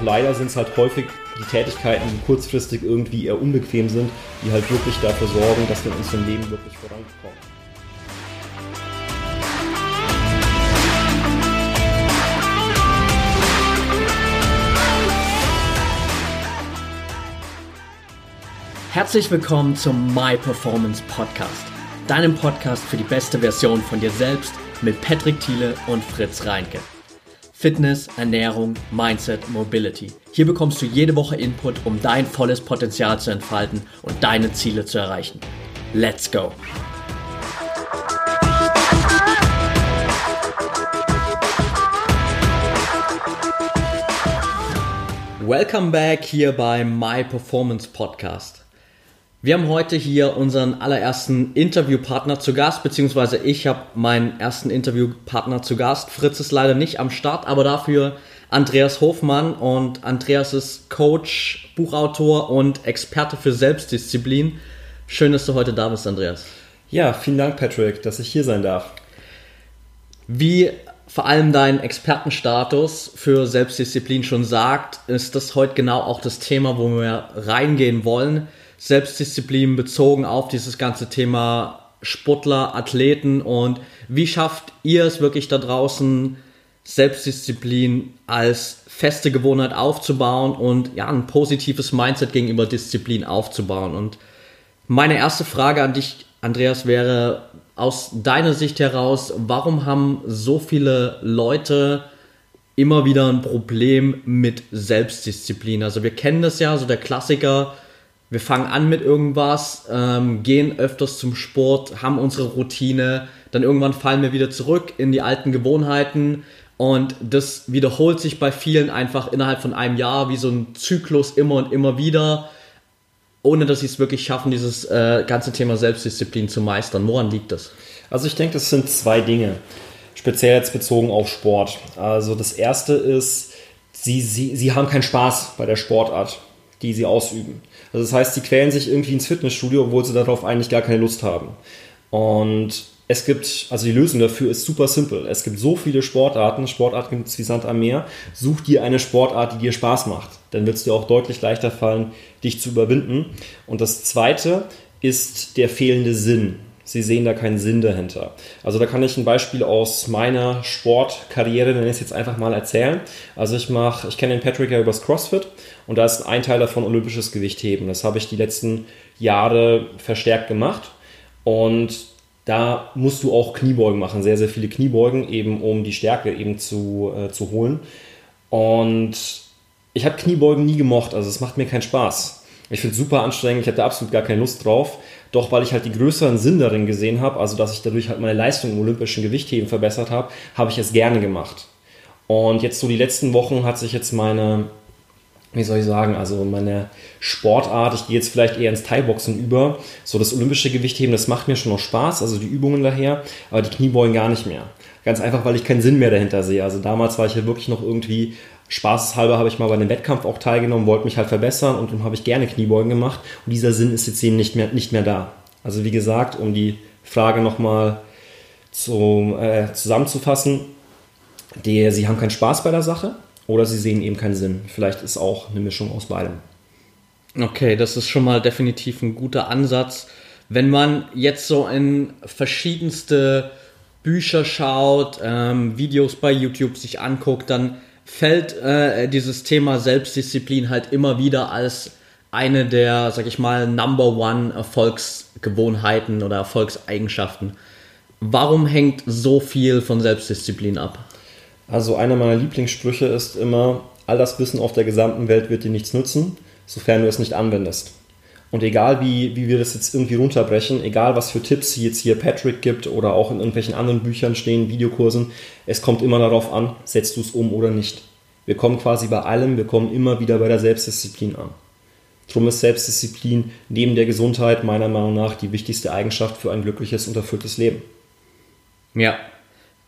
Doch leider sind es halt häufig die Tätigkeiten, die kurzfristig irgendwie eher unbequem sind, die halt wirklich dafür sorgen, dass wir in unserem Leben wirklich vorankommen. Herzlich willkommen zum My Performance Podcast, deinem Podcast für die beste Version von dir selbst mit Patrick Thiele und Fritz Reinke. Fitness, Ernährung, Mindset, Mobility. Hier bekommst du jede Woche Input, um dein volles Potenzial zu entfalten und deine Ziele zu erreichen. Let's go! Welcome back hier bei My Performance Podcast. Wir haben heute hier unseren allerersten Interviewpartner zu Gast, beziehungsweise ich habe meinen ersten Interviewpartner zu Gast. Fritz ist leider nicht am Start, aber dafür Andreas Hofmann und Andreas ist Coach, Buchautor und Experte für Selbstdisziplin. Schön, dass du heute da bist, Andreas. Ja, vielen Dank, Patrick, dass ich hier sein darf. Wie vor allem dein Expertenstatus für Selbstdisziplin schon sagt, ist das heute genau auch das Thema, wo wir reingehen wollen. Selbstdisziplin bezogen auf dieses ganze Thema Sportler, Athleten und wie schafft ihr es wirklich da draußen, Selbstdisziplin als feste Gewohnheit aufzubauen und ja, ein positives Mindset gegenüber Disziplin aufzubauen. Und meine erste Frage an dich, Andreas, wäre aus deiner Sicht heraus, warum haben so viele Leute immer wieder ein Problem mit Selbstdisziplin? Also wir kennen das ja, so der Klassiker, wir fangen an mit irgendwas, ähm, gehen öfters zum Sport, haben unsere Routine, dann irgendwann fallen wir wieder zurück in die alten Gewohnheiten und das wiederholt sich bei vielen einfach innerhalb von einem Jahr wie so ein Zyklus immer und immer wieder, ohne dass sie es wirklich schaffen, dieses äh, ganze Thema Selbstdisziplin zu meistern. Woran liegt das? Also ich denke, das sind zwei Dinge, speziell jetzt bezogen auf Sport. Also das erste ist, sie, sie, sie haben keinen Spaß bei der Sportart, die sie ausüben. Also das heißt, sie quälen sich irgendwie ins Fitnessstudio, obwohl sie darauf eigentlich gar keine Lust haben. Und es gibt, also die Lösung dafür ist super simpel. Es gibt so viele Sportarten, Sportarten gibt es wie Sand am Meer. Such dir eine Sportart, die dir Spaß macht. Dann wird es dir auch deutlich leichter fallen, dich zu überwinden. Und das zweite ist der fehlende Sinn. Sie sehen da keinen Sinn dahinter. Also da kann ich ein Beispiel aus meiner Sportkarriere, nenne ich es jetzt einfach mal erzählen. Also ich mache, ich kenne den Patrick ja übers CrossFit und da ist ein Teil davon olympisches Gewichtheben. Das habe ich die letzten Jahre verstärkt gemacht und da musst du auch Kniebeugen machen, sehr, sehr viele Kniebeugen, eben um die Stärke eben zu, äh, zu holen. Und ich habe Kniebeugen nie gemocht, also es macht mir keinen Spaß. Ich finde es super anstrengend, ich hatte absolut gar keine Lust drauf. Doch weil ich halt die größeren Sinn darin gesehen habe, also dass ich dadurch halt meine Leistung im olympischen Gewichtheben verbessert habe, habe ich es gerne gemacht. Und jetzt so die letzten Wochen hat sich jetzt meine, wie soll ich sagen, also meine Sportart, ich gehe jetzt vielleicht eher ins Thai-Boxen über. So das olympische Gewichtheben, das macht mir schon noch Spaß, also die Übungen daher, aber die Kniebeugen gar nicht mehr. Ganz einfach, weil ich keinen Sinn mehr dahinter sehe. Also damals war ich ja wirklich noch irgendwie spaßeshalber habe ich mal bei einem Wettkampf auch teilgenommen, wollte mich halt verbessern und dann habe ich gerne Kniebeugen gemacht. Und dieser Sinn ist jetzt eben nicht mehr, nicht mehr da. Also wie gesagt, um die Frage nochmal zu, äh, zusammenzufassen, die, sie haben keinen Spaß bei der Sache oder sie sehen eben keinen Sinn. Vielleicht ist auch eine Mischung aus beidem. Okay, das ist schon mal definitiv ein guter Ansatz. Wenn man jetzt so in verschiedenste Bücher schaut, ähm, Videos bei YouTube sich anguckt, dann fällt äh, dieses Thema Selbstdisziplin halt immer wieder als eine der, sag ich mal, Number One Erfolgsgewohnheiten oder Erfolgseigenschaften. Warum hängt so viel von Selbstdisziplin ab? Also einer meiner Lieblingssprüche ist immer, all das Wissen auf der gesamten Welt wird dir nichts nützen, sofern du es nicht anwendest. Und egal wie, wie wir das jetzt irgendwie runterbrechen, egal was für Tipps jetzt hier Patrick gibt oder auch in irgendwelchen anderen Büchern stehen, Videokursen, es kommt immer darauf an, setzt du es um oder nicht. Wir kommen quasi bei allem, wir kommen immer wieder bei der Selbstdisziplin an. Darum ist Selbstdisziplin neben der Gesundheit meiner Meinung nach die wichtigste Eigenschaft für ein glückliches und erfülltes Leben. Ja,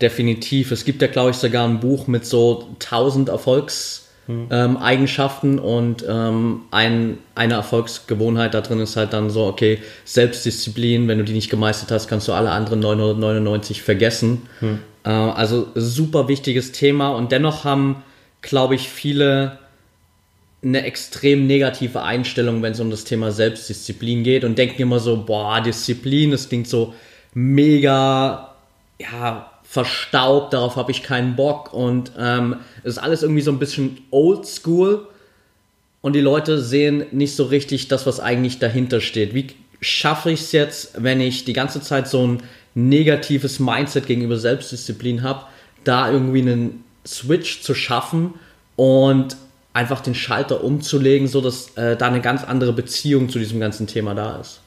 definitiv. Es gibt ja, glaube ich, sogar ein Buch mit so 1000 Erfolgs- hm. ähm, Eigenschaften und ähm, ein, eine Erfolgsgewohnheit da drin ist halt dann so, okay, Selbstdisziplin, wenn du die nicht gemeistert hast, kannst du alle anderen 999 vergessen. Hm. Äh, also super wichtiges Thema und dennoch haben, glaube ich, viele eine extrem negative Einstellung, wenn es um das Thema Selbstdisziplin geht und denken immer so, boah, Disziplin, das klingt so mega, ja, verstaubt, darauf habe ich keinen Bock und ähm, es ist alles irgendwie so ein bisschen old school und die Leute sehen nicht so richtig das, was eigentlich dahinter steht. Wie schaffe ich es jetzt, wenn ich die ganze Zeit so ein negatives Mindset gegenüber Selbstdisziplin habe, da irgendwie einen Switch zu schaffen und einfach den Schalter umzulegen, sodass äh, da eine ganz andere Beziehung zu diesem ganzen Thema da ist?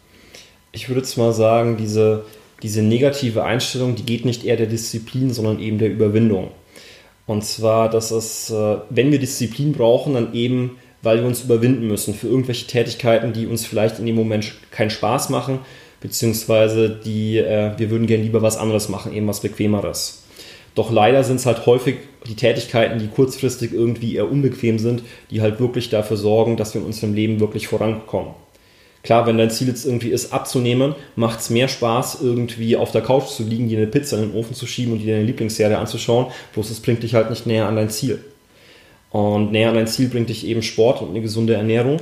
Ich würde jetzt mal sagen, diese, diese negative Einstellung, die geht nicht eher der Disziplin, sondern eben der Überwindung. Und zwar, dass es, äh, wenn wir Disziplin brauchen, dann eben, weil wir uns überwinden müssen für irgendwelche Tätigkeiten, die uns vielleicht in dem Moment keinen Spaß machen, beziehungsweise die, äh, wir würden gerne lieber was anderes machen, eben was Bequemeres. Doch leider sind es halt häufig die Tätigkeiten, die kurzfristig irgendwie eher unbequem sind, die halt wirklich dafür sorgen, dass wir in unserem Leben wirklich vorankommen. Klar, wenn dein Ziel jetzt irgendwie ist, abzunehmen, macht es mehr Spaß, irgendwie auf der Couch zu liegen, dir eine Pizza in den Ofen zu schieben und dir deine Lieblingsserie anzuschauen, bloß es bringt dich halt nicht näher an dein Ziel. Und näher an dein Ziel bringt dich eben Sport und eine gesunde Ernährung.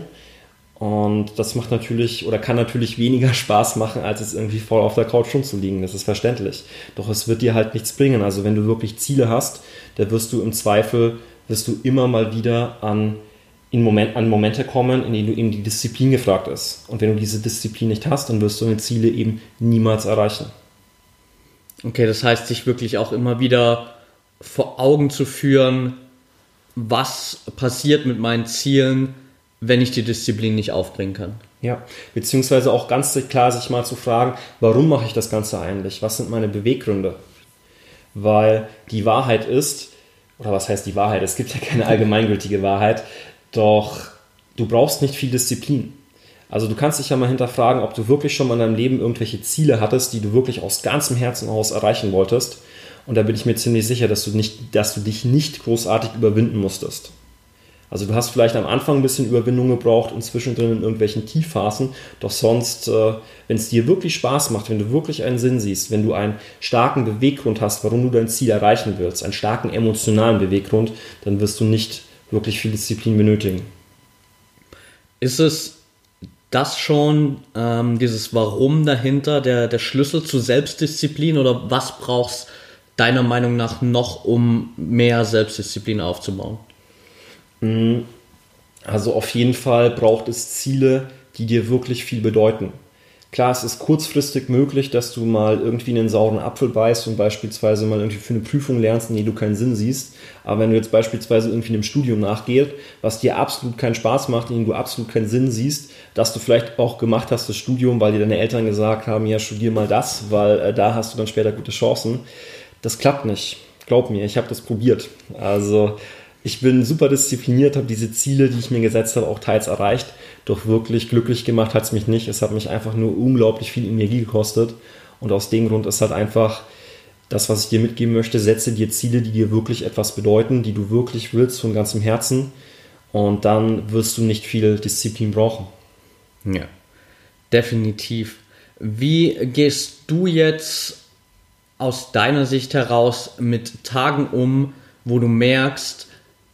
Und das macht natürlich oder kann natürlich weniger Spaß machen, als es irgendwie voll auf der Couch rumzuliegen. Das ist verständlich. Doch es wird dir halt nichts bringen. Also wenn du wirklich Ziele hast, da wirst du im Zweifel, wirst du immer mal wieder an, in Moment, an Momente kommen, in denen du eben die Disziplin gefragt ist. Und wenn du diese Disziplin nicht hast, dann wirst du deine Ziele eben niemals erreichen. Okay, das heißt, sich wirklich auch immer wieder vor Augen zu führen, was passiert mit meinen Zielen, wenn ich die Disziplin nicht aufbringen kann. Ja, beziehungsweise auch ganz klar sich mal zu fragen, warum mache ich das Ganze eigentlich? Was sind meine Beweggründe? Weil die Wahrheit ist, oder was heißt die Wahrheit? Es gibt ja keine allgemeingültige Wahrheit, doch du brauchst nicht viel Disziplin. Also du kannst dich ja mal hinterfragen, ob du wirklich schon mal in deinem Leben irgendwelche Ziele hattest, die du wirklich aus ganzem Herzen aus erreichen wolltest. Und da bin ich mir ziemlich sicher, dass du, nicht, dass du dich nicht großartig überwinden musstest. Also du hast vielleicht am Anfang ein bisschen Überwindung gebraucht und zwischendrin in irgendwelchen Tiefphasen, doch sonst, äh, wenn es dir wirklich Spaß macht, wenn du wirklich einen Sinn siehst, wenn du einen starken Beweggrund hast, warum du dein Ziel erreichen willst, einen starken emotionalen Beweggrund, dann wirst du nicht wirklich viel Disziplin benötigen. Ist es das schon, ähm, dieses Warum dahinter, der, der Schlüssel zur Selbstdisziplin oder was brauchst deiner Meinung nach noch, um mehr Selbstdisziplin aufzubauen? Mhm. Also auf jeden Fall braucht es Ziele, die dir wirklich viel bedeuten. Klar, es ist kurzfristig möglich, dass du mal irgendwie einen sauren Apfel beißt und beispielsweise mal irgendwie für eine Prüfung lernst, in die du keinen Sinn siehst. Aber wenn du jetzt beispielsweise irgendwie einem Studium nachgehst, was dir absolut keinen Spaß macht, in dem du absolut keinen Sinn siehst, dass du vielleicht auch gemacht hast, das Studium, weil dir deine Eltern gesagt haben, ja, studier mal das, weil äh, da hast du dann später gute Chancen. Das klappt nicht. Glaub mir, ich habe das probiert. Also ich bin super diszipliniert, habe diese Ziele, die ich mir gesetzt habe, auch teils erreicht. Doch wirklich glücklich gemacht hat es mich nicht. Es hat mich einfach nur unglaublich viel Energie gekostet. Und aus dem Grund ist halt einfach das, was ich dir mitgeben möchte. Setze dir Ziele, die dir wirklich etwas bedeuten, die du wirklich willst von ganzem Herzen. Und dann wirst du nicht viel Disziplin brauchen. Ja, definitiv. Wie gehst du jetzt aus deiner Sicht heraus mit Tagen um, wo du merkst,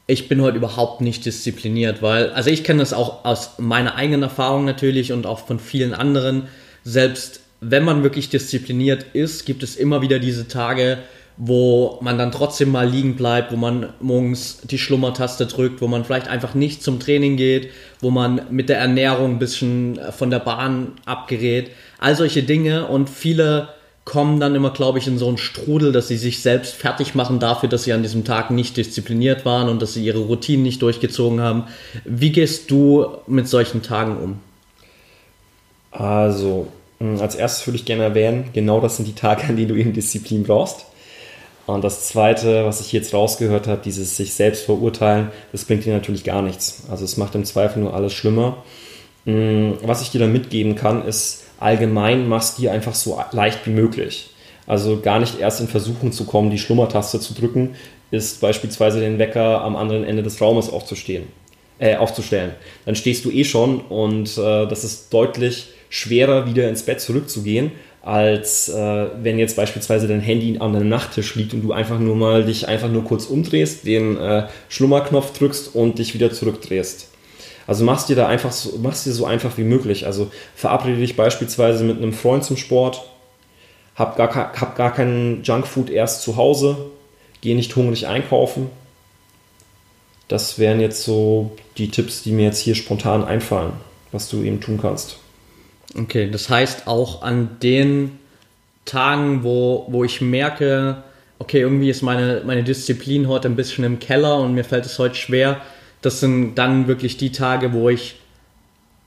ich bin heute überhaupt nicht diszipliniert, weil, also ich kenne das auch aus meiner eigenen Erfahrung natürlich und auch von vielen anderen. Selbst wenn man wirklich diszipliniert ist, gibt es immer wieder diese Tage, wo man dann trotzdem mal liegen bleibt, wo man morgens die Schlummertaste drückt, wo man vielleicht einfach nicht zum Training geht, wo man mit der Ernährung ein bisschen von der Bahn abgerät. All solche Dinge und viele kommen dann immer, glaube ich, in so einen Strudel, dass sie sich selbst fertig machen dafür, dass sie an diesem Tag nicht diszipliniert waren und dass sie ihre Routinen nicht durchgezogen haben. Wie gehst du mit solchen Tagen um? Also, hm, als erstes würde ich gerne erwähnen, genau das sind die Tage, an denen du eben Disziplin brauchst. Und das Zweite, was ich jetzt rausgehört habe, dieses sich selbst verurteilen, das bringt dir natürlich gar nichts. Also es macht im Zweifel nur alles schlimmer. Hm, was ich dir dann mitgeben kann, ist, allgemein machst dir einfach so leicht wie möglich. Also gar nicht erst in Versuchung zu kommen, die Schlummertaste zu drücken, ist beispielsweise den Wecker am anderen Ende des Raumes aufzustehen, äh, aufzustellen. Dann stehst du eh schon und äh, das ist deutlich schwerer, wieder ins Bett zurückzugehen, als äh, wenn jetzt beispielsweise dein Handy an deinem Nachttisch liegt und du einfach nur mal dich einfach nur kurz umdrehst, den äh, Schlummerknopf drückst und dich wieder zurückdrehst. Also machst dir da einfach so, machst dir so einfach wie möglich. Also verabrede dich beispielsweise mit einem Freund zum Sport, hab gar, hab gar keinen Junkfood erst zu Hause, geh nicht hungrig einkaufen. Das wären jetzt so die Tipps, die mir jetzt hier spontan einfallen, was du eben tun kannst. Okay, das heißt auch an den Tagen, wo, wo ich merke, okay, irgendwie ist meine, meine Disziplin heute ein bisschen im Keller und mir fällt es heute schwer. Das sind dann wirklich die Tage, wo ich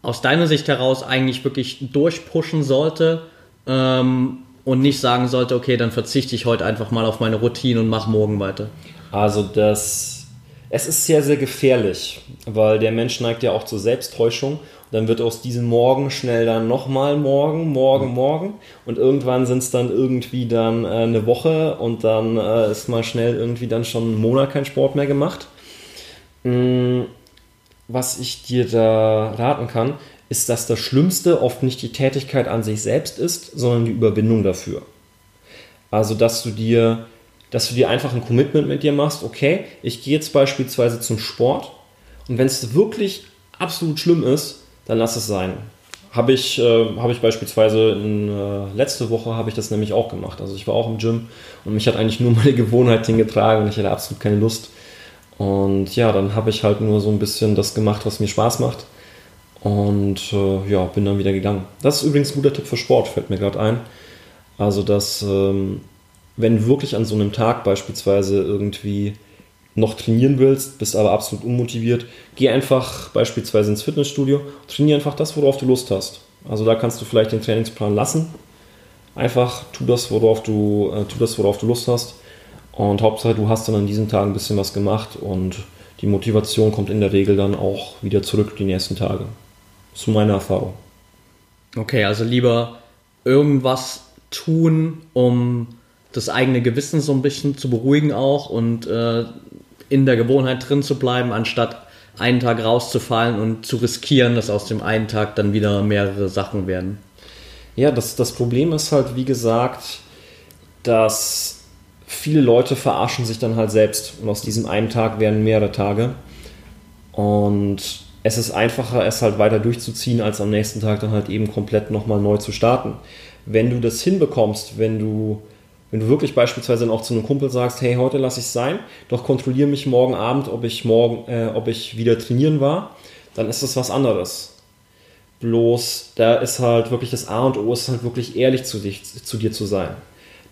aus deiner Sicht heraus eigentlich wirklich durchpushen sollte ähm, und nicht sagen sollte, okay, dann verzichte ich heute einfach mal auf meine Routine und mache morgen weiter. Also das, es ist sehr, sehr gefährlich, weil der Mensch neigt ja auch zur Selbsttäuschung dann wird aus diesem Morgen schnell dann nochmal morgen, morgen, mhm. morgen. Und irgendwann sind es dann irgendwie dann äh, eine Woche und dann äh, ist mal schnell irgendwie dann schon einen Monat kein Sport mehr gemacht. Mhm. Was ich dir da raten kann, ist, dass das Schlimmste oft nicht die Tätigkeit an sich selbst ist, sondern die Überwindung dafür. Also, dass du dir, dass du dir einfach ein Commitment mit dir machst, okay, ich gehe jetzt beispielsweise zum Sport und wenn es wirklich absolut schlimm ist, dann lass es sein. Habe ich, äh, hab ich beispielsweise in, äh, letzte Woche habe ich das nämlich auch gemacht. Also ich war auch im Gym und mich hat eigentlich nur meine Gewohnheit hingetragen und ich hatte absolut keine Lust. Und ja, dann habe ich halt nur so ein bisschen das gemacht, was mir Spaß macht. Und äh, ja, bin dann wieder gegangen. Das ist übrigens ein guter Tipp für Sport, fällt mir gerade ein. Also, dass ähm, wenn wirklich an so einem Tag beispielsweise irgendwie noch trainieren willst, bist aber absolut unmotiviert, geh einfach beispielsweise ins Fitnessstudio, trainiere einfach das, worauf du Lust hast. Also da kannst du vielleicht den Trainingsplan lassen. Einfach tu das, worauf du, äh, tu das, worauf du Lust hast. Und Hauptsache, du hast dann an diesen Tagen ein bisschen was gemacht und die Motivation kommt in der Regel dann auch wieder zurück die nächsten Tage. So meine Erfahrung. Okay, also lieber irgendwas tun, um das eigene Gewissen so ein bisschen zu beruhigen auch und äh, in der Gewohnheit drin zu bleiben, anstatt einen Tag rauszufallen und zu riskieren, dass aus dem einen Tag dann wieder mehrere Sachen werden. Ja, das, das Problem ist halt, wie gesagt, dass viele Leute verarschen sich dann halt selbst und aus diesem einen Tag werden mehrere Tage. Und es ist einfacher, es halt weiter durchzuziehen, als am nächsten Tag dann halt eben komplett nochmal neu zu starten. Wenn du das hinbekommst, wenn du wenn du wirklich beispielsweise dann auch zu einem Kumpel sagst, hey, heute lasse ich es sein, doch kontrolliere mich morgen Abend, ob ich morgen, äh, ob ich wieder trainieren war, dann ist das was anderes. Bloß, da ist halt wirklich das A und O ist halt wirklich ehrlich zu, dich, zu dir zu sein.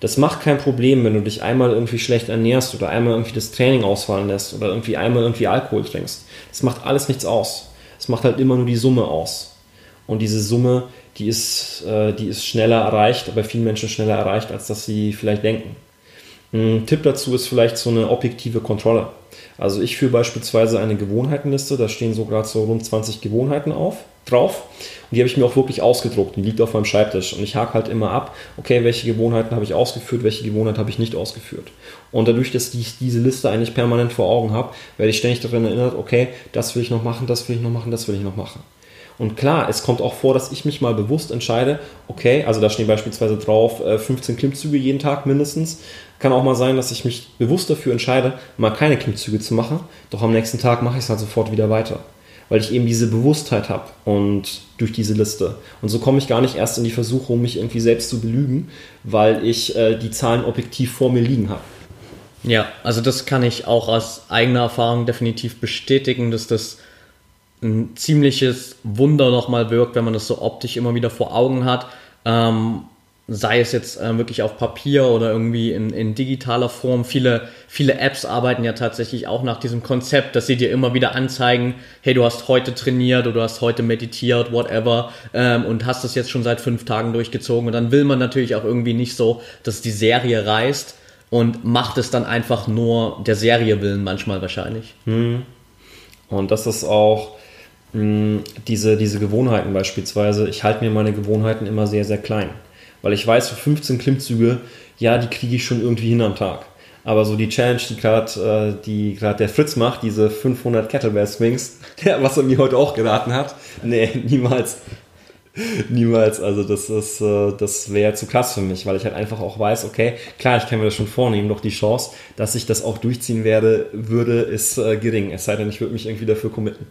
Das macht kein Problem, wenn du dich einmal irgendwie schlecht ernährst oder einmal irgendwie das Training ausfallen lässt oder irgendwie einmal irgendwie Alkohol trinkst. Das macht alles nichts aus. Es macht halt immer nur die Summe aus. Und diese Summe, die ist, äh, die ist schneller erreicht, bei vielen Menschen schneller erreicht, als dass sie vielleicht denken. Ein Tipp dazu ist vielleicht so eine objektive Kontrolle. Also ich führe beispielsweise eine Gewohnheitenliste, da stehen so gerade so rund 20 Gewohnheiten auf, drauf und die habe ich mir auch wirklich ausgedruckt, die liegt auf meinem Schreibtisch und ich hake halt immer ab, okay, welche Gewohnheiten habe ich ausgeführt, welche Gewohnheiten habe ich nicht ausgeführt. Und dadurch, dass ich diese Liste eigentlich permanent vor Augen habe, werde ich ständig daran erinnert, okay, das will ich noch machen, das will ich noch machen, das will ich noch machen. Und klar, es kommt auch vor, dass ich mich mal bewusst entscheide, okay, also da stehen beispielsweise drauf 15 äh, Klimmzüge jeden Tag mindestens. Kann auch mal sein, dass ich mich bewusst dafür entscheide, mal keine Klimmzüge zu machen, doch am nächsten Tag mache ich es halt sofort wieder weiter. Weil ich eben diese Bewusstheit habe und durch diese Liste. Und so komme ich gar nicht erst in die Versuchung, mich irgendwie selbst zu belügen, weil ich äh, die Zahlen objektiv vor mir liegen habe. Ja, also das kann ich auch aus eigener Erfahrung definitiv bestätigen, dass das ein ziemliches Wunder nochmal wirkt, wenn man das so optisch immer wieder vor Augen hat. Ähm, sei es jetzt äh, wirklich auf Papier oder irgendwie in, in digitaler Form. Viele, viele Apps arbeiten ja tatsächlich auch nach diesem Konzept, dass sie dir immer wieder anzeigen, hey, du hast heute trainiert oder du hast heute meditiert, whatever, ähm, und hast das jetzt schon seit fünf Tagen durchgezogen. Und dann will man natürlich auch irgendwie nicht so, dass die Serie reißt und macht es dann einfach nur der Serie willen manchmal wahrscheinlich. Hm. Und das ist auch, diese, diese Gewohnheiten beispielsweise, ich halte mir meine Gewohnheiten immer sehr, sehr klein. Weil ich weiß, für 15 Klimmzüge, ja, die kriege ich schon irgendwie hin am Tag. Aber so die Challenge, die gerade äh, die der Fritz macht, diese 500 Kettlebell Swings, der, was er mir heute auch geraten hat, nee, niemals. Niemals, also das ist, äh, das wäre zu krass für mich, weil ich halt einfach auch weiß, okay, klar, ich kann mir das schon vornehmen, doch die Chance, dass ich das auch durchziehen werde, würde, ist äh, gering. Es sei denn, ich würde mich irgendwie dafür committen.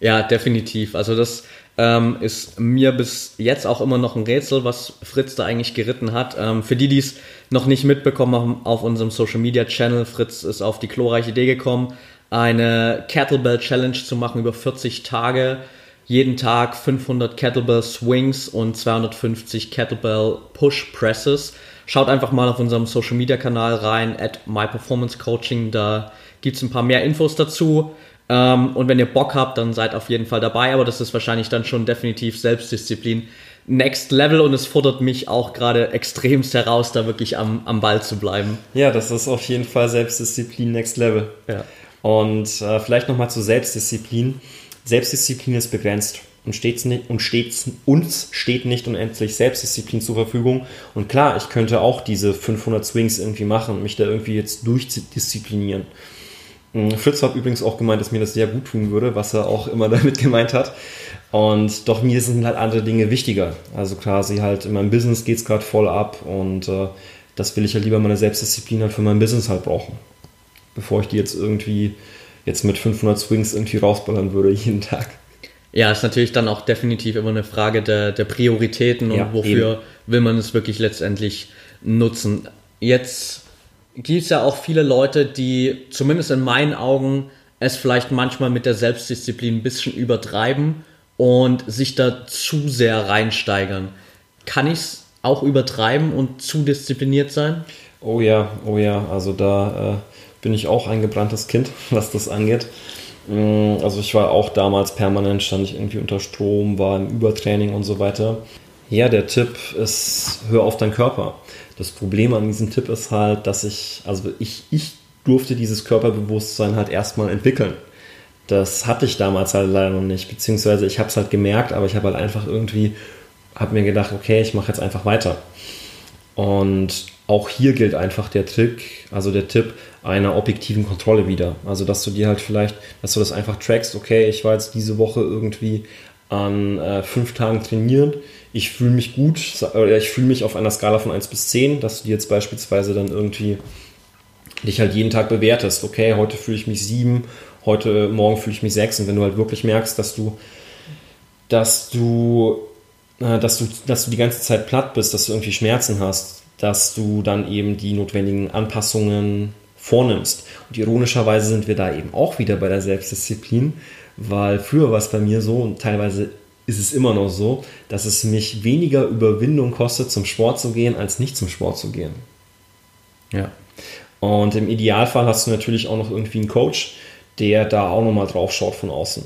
Ja, definitiv. Also das ähm, ist mir bis jetzt auch immer noch ein Rätsel, was Fritz da eigentlich geritten hat. Ähm, für die, die es noch nicht mitbekommen haben, auf unserem Social Media Channel, Fritz ist auf die glorreiche Idee gekommen, eine Kettlebell Challenge zu machen über 40 Tage. Jeden Tag 500 Kettlebell Swings und 250 Kettlebell Push Presses. Schaut einfach mal auf unserem Social Media Kanal rein, at My Performance Coaching, da gibt es ein paar mehr Infos dazu. Ähm, und wenn ihr Bock habt, dann seid auf jeden Fall dabei, aber das ist wahrscheinlich dann schon definitiv Selbstdisziplin. Next Level und es fordert mich auch gerade extremst heraus, da wirklich am, am Ball zu bleiben. Ja, das ist auf jeden Fall Selbstdisziplin Next Level. Ja. Und äh, vielleicht nochmal zur Selbstdisziplin. Selbstdisziplin ist begrenzt und, stets nicht, und stets, uns steht nicht unendlich Selbstdisziplin zur Verfügung. Und klar, ich könnte auch diese 500 Swings irgendwie machen und mich da irgendwie jetzt durchdisziplinieren. Hm, Fritz hat übrigens auch gemeint, dass mir das sehr gut tun würde, was er auch immer damit gemeint hat. Und doch mir sind halt andere Dinge wichtiger. Also quasi halt in meinem Business geht es gerade voll ab und äh, das will ich halt lieber meine Selbstdisziplin halt für mein Business halt brauchen. Bevor ich die jetzt irgendwie jetzt mit 500 Swings irgendwie rausballern würde jeden Tag. Ja, ist natürlich dann auch definitiv immer eine Frage der, der Prioritäten und ja, wofür eben. will man es wirklich letztendlich nutzen. Jetzt gibt es ja auch viele Leute, die zumindest in meinen Augen es vielleicht manchmal mit der Selbstdisziplin ein bisschen übertreiben und sich da zu sehr reinsteigern. Kann ich es auch übertreiben und zu diszipliniert sein? Oh ja, oh ja, also da äh, bin ich auch ein gebranntes Kind, was das angeht. Mm, also ich war auch damals permanent, stand ich irgendwie unter Strom, war im Übertraining und so weiter. Ja, der Tipp ist, hör auf deinen Körper. Das Problem an diesem Tipp ist halt, dass ich, also ich, ich durfte dieses Körperbewusstsein halt erstmal entwickeln. Das hatte ich damals halt leider noch nicht, beziehungsweise ich habe es halt gemerkt, aber ich habe halt einfach irgendwie, habe mir gedacht, okay, ich mache jetzt einfach weiter. Und auch hier gilt einfach der Trick, also der Tipp einer objektiven Kontrolle wieder. Also, dass du dir halt vielleicht, dass du das einfach trackst, okay, ich war jetzt diese Woche irgendwie an äh, fünf Tagen trainieren, ich fühle mich gut, oder ich fühle mich auf einer Skala von 1 bis 10, dass du dir jetzt beispielsweise dann irgendwie dich halt jeden Tag bewertest, okay, heute fühle ich mich 7, heute, morgen fühle ich mich 6 und wenn du halt wirklich merkst, dass du, dass du, dass du, dass du die ganze Zeit platt bist, dass du irgendwie Schmerzen hast, dass du dann eben die notwendigen Anpassungen vornimmst. Und ironischerweise sind wir da eben auch wieder bei der Selbstdisziplin, weil früher war es bei mir so und teilweise ist es immer noch so, dass es mich weniger Überwindung kostet, zum Sport zu gehen, als nicht zum Sport zu gehen. Ja. Und im Idealfall hast du natürlich auch noch irgendwie einen Coach, der da auch nochmal drauf schaut von außen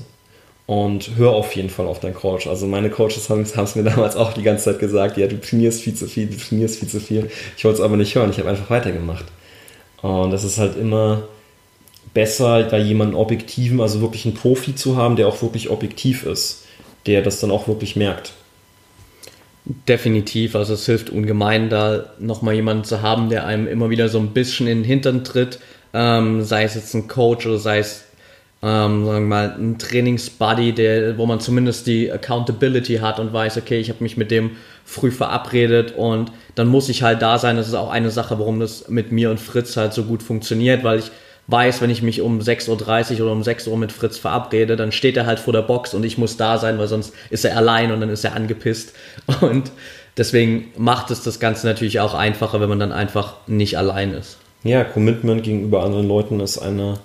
und hör auf jeden Fall auf deinen Coach. Also meine Coaches haben es mir damals auch die ganze Zeit gesagt, ja, du trainierst viel zu viel, du trainierst viel zu viel. Ich wollte es aber nicht hören, ich habe einfach weitergemacht. Und das ist halt immer besser, da jemanden objektiven, also wirklich einen Profi zu haben, der auch wirklich objektiv ist, der das dann auch wirklich merkt. Definitiv, also es hilft ungemein, da nochmal jemanden zu haben, der einem immer wieder so ein bisschen in den Hintern tritt, ähm, sei es jetzt ein Coach oder sei es ähm, sagen wir mal, ein Trainingsbuddy, der, wo man zumindest die Accountability hat und weiß, okay, ich habe mich mit dem früh verabredet und dann muss ich halt da sein. Das ist auch eine Sache, warum das mit mir und Fritz halt so gut funktioniert, weil ich weiß, wenn ich mich um 6.30 Uhr oder um 6 Uhr mit Fritz verabrede, dann steht er halt vor der Box und ich muss da sein, weil sonst ist er allein und dann ist er angepisst. Und deswegen macht es das Ganze natürlich auch einfacher, wenn man dann einfach nicht allein ist. Ja, Commitment gegenüber anderen Leuten ist eine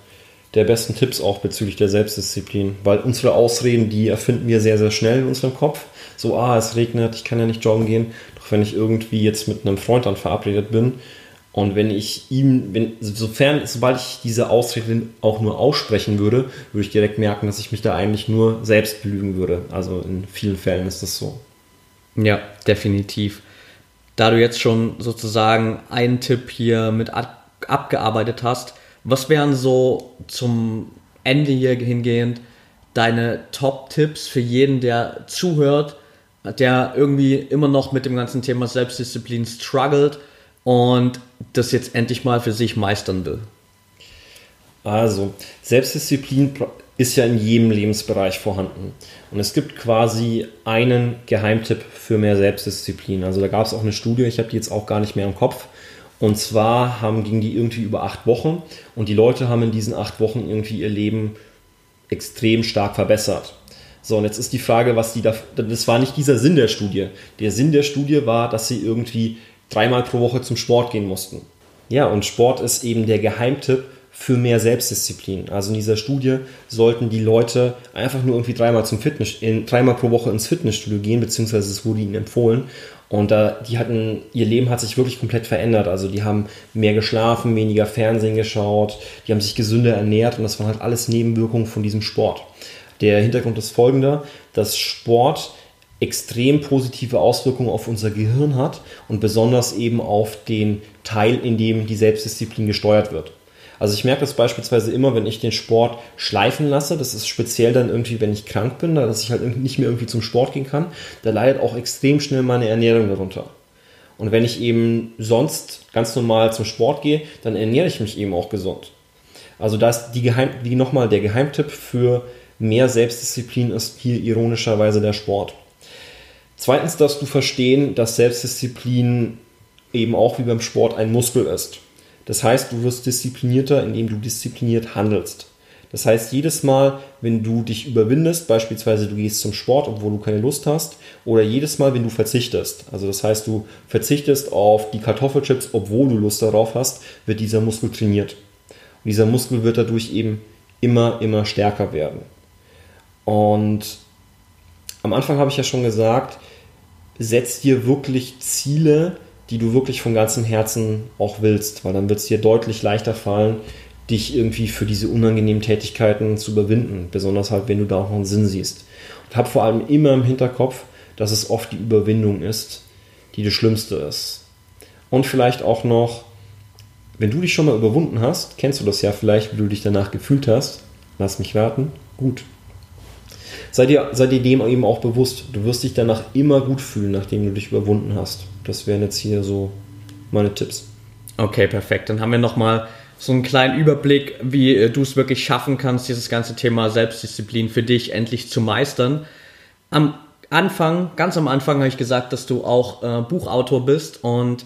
der besten Tipps auch bezüglich der Selbstdisziplin, weil unsere Ausreden, die erfinden wir sehr, sehr schnell in unserem Kopf. So, ah, es regnet, ich kann ja nicht joggen gehen. Doch wenn ich irgendwie jetzt mit einem Freund dann verabredet bin und wenn ich ihm, wenn, sofern, sobald ich diese Ausrede auch nur aussprechen würde, würde ich direkt merken, dass ich mich da eigentlich nur selbst belügen würde. Also in vielen Fällen ist das so. Ja, definitiv. Da du jetzt schon sozusagen einen Tipp hier mit abgearbeitet hast, was wären so zum Ende hier hingehend deine Top-Tipps für jeden, der zuhört, der irgendwie immer noch mit dem ganzen Thema Selbstdisziplin struggelt und das jetzt endlich mal für sich meistern will? Also, Selbstdisziplin ist ja in jedem Lebensbereich vorhanden. Und es gibt quasi einen Geheimtipp für mehr Selbstdisziplin. Also da gab es auch eine Studie, ich habe die jetzt auch gar nicht mehr im Kopf, und zwar haben, ging die irgendwie über acht Wochen und die Leute haben in diesen acht Wochen irgendwie ihr Leben extrem stark verbessert. So, und jetzt ist die Frage, was die da. Das war nicht dieser Sinn der Studie. Der Sinn der Studie war, dass sie irgendwie dreimal pro Woche zum Sport gehen mussten. Ja, und Sport ist eben der Geheimtipp für mehr Selbstdisziplin. Also in dieser Studie sollten die Leute einfach nur irgendwie dreimal zum Fitness, in, dreimal pro Woche ins Fitnessstudio gehen, beziehungsweise es wurde ihnen empfohlen. Und da, die hatten, ihr Leben hat sich wirklich komplett verändert. Also die haben mehr geschlafen, weniger Fernsehen geschaut, die haben sich gesünder ernährt und das waren halt alles Nebenwirkungen von diesem Sport. Der Hintergrund ist folgender, dass Sport extrem positive Auswirkungen auf unser Gehirn hat und besonders eben auf den Teil, in dem die Selbstdisziplin gesteuert wird. Also ich merke das beispielsweise immer, wenn ich den Sport schleifen lasse. Das ist speziell dann irgendwie, wenn ich krank bin, dass ich halt nicht mehr irgendwie zum Sport gehen kann. Da leidet auch extrem schnell meine Ernährung darunter. Und wenn ich eben sonst ganz normal zum Sport gehe, dann ernähre ich mich eben auch gesund. Also da ist die, Geheim, die nochmal der Geheimtipp für mehr Selbstdisziplin ist hier ironischerweise der Sport. Zweitens darfst du verstehen, dass Selbstdisziplin eben auch wie beim Sport ein Muskel ist. Das heißt, du wirst disziplinierter, indem du diszipliniert handelst. Das heißt, jedes Mal, wenn du dich überwindest, beispielsweise du gehst zum Sport, obwohl du keine Lust hast, oder jedes Mal, wenn du verzichtest, also das heißt, du verzichtest auf die Kartoffelchips, obwohl du Lust darauf hast, wird dieser Muskel trainiert. Und dieser Muskel wird dadurch eben immer, immer stärker werden. Und am Anfang habe ich ja schon gesagt, setz dir wirklich Ziele, die du wirklich von ganzem Herzen auch willst, weil dann wird es dir deutlich leichter fallen, dich irgendwie für diese unangenehmen Tätigkeiten zu überwinden, besonders halt, wenn du da auch einen Sinn siehst. Und hab vor allem immer im Hinterkopf, dass es oft die Überwindung ist, die das Schlimmste ist. Und vielleicht auch noch, wenn du dich schon mal überwunden hast, kennst du das ja vielleicht, wie du dich danach gefühlt hast. Lass mich raten. Gut. Sei dir, sei dir dem eben auch bewusst. Du wirst dich danach immer gut fühlen, nachdem du dich überwunden hast. Das wären jetzt hier so meine Tipps. Okay, perfekt. Dann haben wir nochmal so einen kleinen Überblick, wie äh, du es wirklich schaffen kannst, dieses ganze Thema Selbstdisziplin für dich endlich zu meistern. Am Anfang, ganz am Anfang habe ich gesagt, dass du auch äh, Buchautor bist und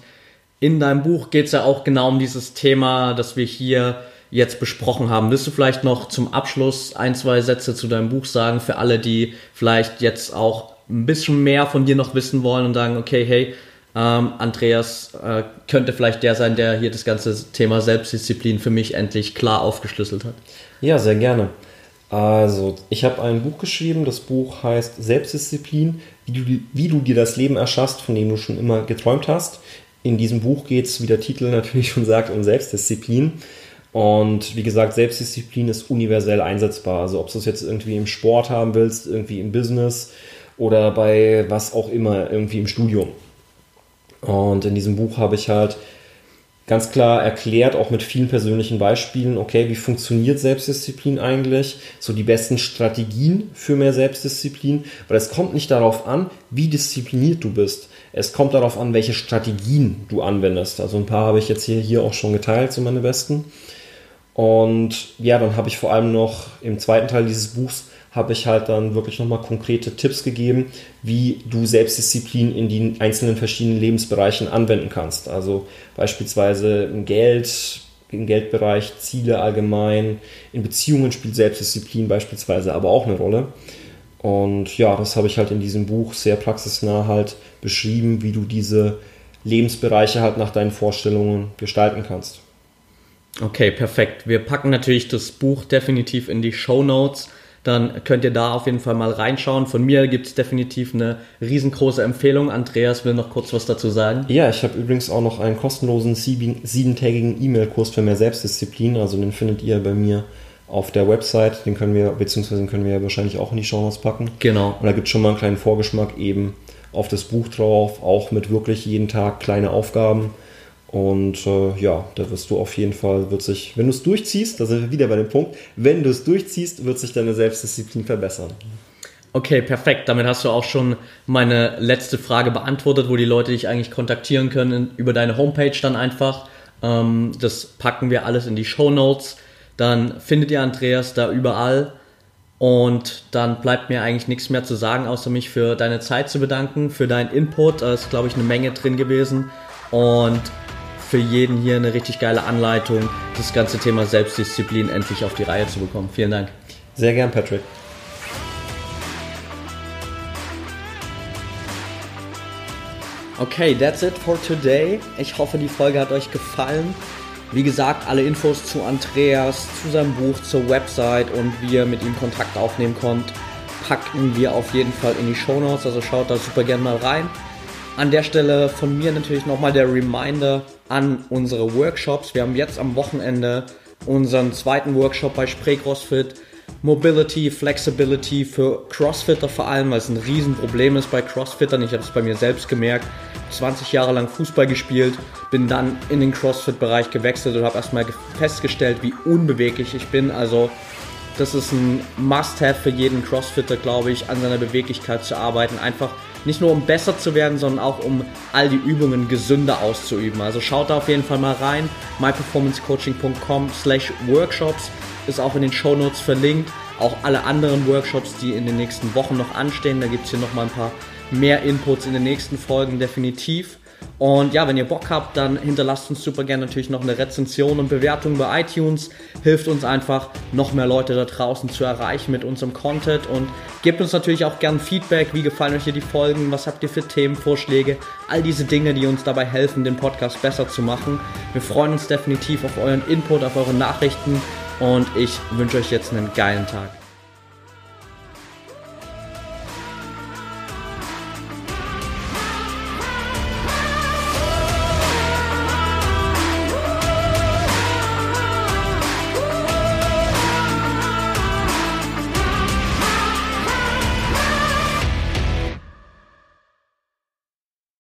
in deinem Buch geht es ja auch genau um dieses Thema, das wir hier jetzt besprochen haben. Willst du vielleicht noch zum Abschluss ein, zwei Sätze zu deinem Buch sagen für alle, die vielleicht jetzt auch ein bisschen mehr von dir noch wissen wollen und sagen, okay, hey, ähm, Andreas äh, könnte vielleicht der sein, der hier das ganze Thema Selbstdisziplin für mich endlich klar aufgeschlüsselt hat. Ja, sehr gerne. Also, ich habe ein Buch geschrieben, das Buch heißt Selbstdisziplin, wie du, wie du dir das Leben erschaffst, von dem du schon immer geträumt hast. In diesem Buch geht es, wie der Titel natürlich schon sagt, um Selbstdisziplin. Und wie gesagt, Selbstdisziplin ist universell einsetzbar. Also ob du es jetzt irgendwie im Sport haben willst, irgendwie im Business oder bei was auch immer, irgendwie im Studium. Und in diesem Buch habe ich halt ganz klar erklärt, auch mit vielen persönlichen Beispielen, okay, wie funktioniert Selbstdisziplin eigentlich? So die besten Strategien für mehr Selbstdisziplin, weil es kommt nicht darauf an, wie diszipliniert du bist. Es kommt darauf an, welche Strategien du anwendest. Also ein paar habe ich jetzt hier, hier auch schon geteilt, so meine besten. Und ja, dann habe ich vor allem noch im zweiten Teil dieses Buchs habe ich halt dann wirklich nochmal konkrete Tipps gegeben, wie du Selbstdisziplin in die einzelnen verschiedenen Lebensbereichen anwenden kannst. Also beispielsweise im Geld, im Geldbereich, Ziele allgemein, in Beziehungen spielt Selbstdisziplin beispielsweise aber auch eine Rolle. Und ja, das habe ich halt in diesem Buch sehr praxisnah halt beschrieben, wie du diese Lebensbereiche halt nach deinen Vorstellungen gestalten kannst. Okay, perfekt. Wir packen natürlich das Buch definitiv in die Show Notes. Dann könnt ihr da auf jeden Fall mal reinschauen. Von mir gibt es definitiv eine riesengroße Empfehlung. Andreas will noch kurz was dazu sagen. Ja, ich habe übrigens auch noch einen kostenlosen siebentägigen E-Mail-Kurs für mehr Selbstdisziplin. Also den findet ihr bei mir auf der Website. Den können wir, beziehungsweise den können wir ja wahrscheinlich auch in die Show Notes packen. Genau. Und da gibt es schon mal einen kleinen Vorgeschmack eben auf das Buch drauf, auch mit wirklich jeden Tag kleine Aufgaben und äh, ja, da wirst du auf jeden Fall, wird sich, wenn du es durchziehst, da sind wir wieder bei dem Punkt, wenn du es durchziehst, wird sich deine Selbstdisziplin verbessern. Okay, perfekt. Damit hast du auch schon meine letzte Frage beantwortet, wo die Leute dich eigentlich kontaktieren können über deine Homepage dann einfach. Ähm, das packen wir alles in die Show Notes. Dann findet ihr Andreas da überall. Und dann bleibt mir eigentlich nichts mehr zu sagen, außer mich für deine Zeit zu bedanken, für deinen Input. Da ist, glaube ich, eine Menge drin gewesen. Und für jeden hier eine richtig geile Anleitung, das ganze Thema Selbstdisziplin endlich auf die Reihe zu bekommen. Vielen Dank. Sehr gern, Patrick. Okay, that's it for today. Ich hoffe, die Folge hat euch gefallen. Wie gesagt, alle Infos zu Andreas, zu seinem Buch, zur Website und wie ihr mit ihm Kontakt aufnehmen könnt, packen wir auf jeden Fall in die Show Notes. Also schaut da super gern mal rein. An der Stelle von mir natürlich nochmal der Reminder an unsere Workshops. Wir haben jetzt am Wochenende unseren zweiten Workshop bei Spray CrossFit. Mobility, Flexibility für Crossfitter vor allem, weil es ein Riesenproblem ist bei Crossfittern. Ich habe es bei mir selbst gemerkt. 20 Jahre lang Fußball gespielt, bin dann in den Crossfit-Bereich gewechselt und habe erstmal festgestellt, wie unbeweglich ich bin. Also das ist ein Must-Have für jeden Crossfitter, glaube ich, an seiner Beweglichkeit zu arbeiten. Einfach nicht nur um besser zu werden, sondern auch um all die Übungen gesünder auszuüben. Also schaut da auf jeden Fall mal rein. myperformancecoaching.com slash workshops ist auch in den Show Notes verlinkt. Auch alle anderen Workshops, die in den nächsten Wochen noch anstehen. Da gibt es hier nochmal ein paar mehr Inputs in den nächsten Folgen definitiv. Und ja, wenn ihr Bock habt, dann hinterlasst uns super gerne natürlich noch eine Rezension und Bewertung bei iTunes. Hilft uns einfach, noch mehr Leute da draußen zu erreichen mit unserem Content und gebt uns natürlich auch gerne Feedback. Wie gefallen euch hier die Folgen? Was habt ihr für Themenvorschläge? All diese Dinge, die uns dabei helfen, den Podcast besser zu machen. Wir freuen uns definitiv auf euren Input, auf eure Nachrichten und ich wünsche euch jetzt einen geilen Tag.